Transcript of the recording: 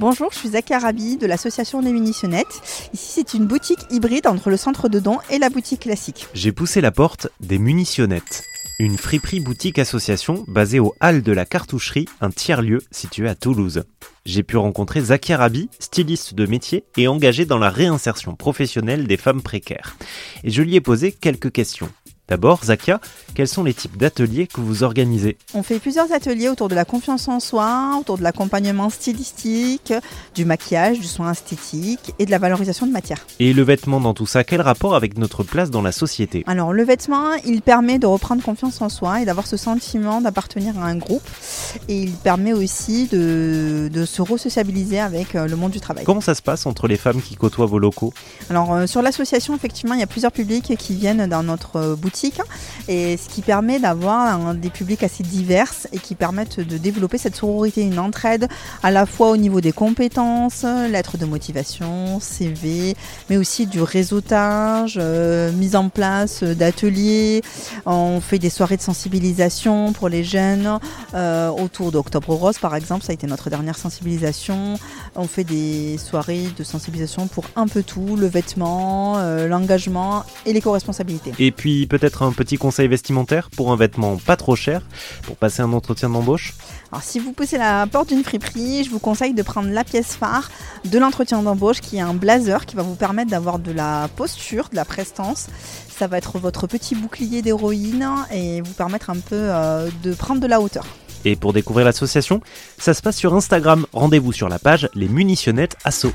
Bonjour, je suis Zaki Arabi de l'association des Munitionnettes. Ici, c'est une boutique hybride entre le centre de dons et la boutique classique. J'ai poussé la porte des Munitionnettes, une friperie boutique association basée au Hall de la Cartoucherie, un tiers-lieu situé à Toulouse. J'ai pu rencontrer Zaki Arabi, styliste de métier et engagé dans la réinsertion professionnelle des femmes précaires. Et je lui ai posé quelques questions. D'abord, Zakia, quels sont les types d'ateliers que vous organisez On fait plusieurs ateliers autour de la confiance en soi, autour de l'accompagnement stylistique, du maquillage, du soin esthétique et de la valorisation de matière. Et le vêtement dans tout ça, quel rapport avec notre place dans la société Alors le vêtement, il permet de reprendre confiance en soi et d'avoir ce sentiment d'appartenir à un groupe. Et il permet aussi de, de se re-sociabiliser avec euh, le monde du travail. Comment ça se passe entre les femmes qui côtoient vos locaux? Alors euh, sur l'association, effectivement, il y a plusieurs publics qui viennent dans notre euh, et ce qui permet d'avoir des publics assez divers et qui permettent de développer cette sororité, une entraide à la fois au niveau des compétences, lettres de motivation, CV, mais aussi du réseautage, euh, mise en place d'ateliers. On fait des soirées de sensibilisation pour les jeunes euh, autour d'Octobre Rose par exemple, ça a été notre dernière sensibilisation. On fait des soirées de sensibilisation pour un peu tout, le vêtement, euh, l'engagement et l'éco-responsabilité. Et puis peut-être un petit conseil vestimentaire pour un vêtement pas trop cher pour passer un entretien d'embauche? Alors si vous poussez la porte d'une friperie, je vous conseille de prendre la pièce phare de l'entretien d'embauche qui est un blazer qui va vous permettre d'avoir de la posture, de la prestance. Ça va être votre petit bouclier d'héroïne et vous permettre un peu euh, de prendre de la hauteur. Et pour découvrir l'association, ça se passe sur Instagram. Rendez-vous sur la page Les Munitionnettes Asso.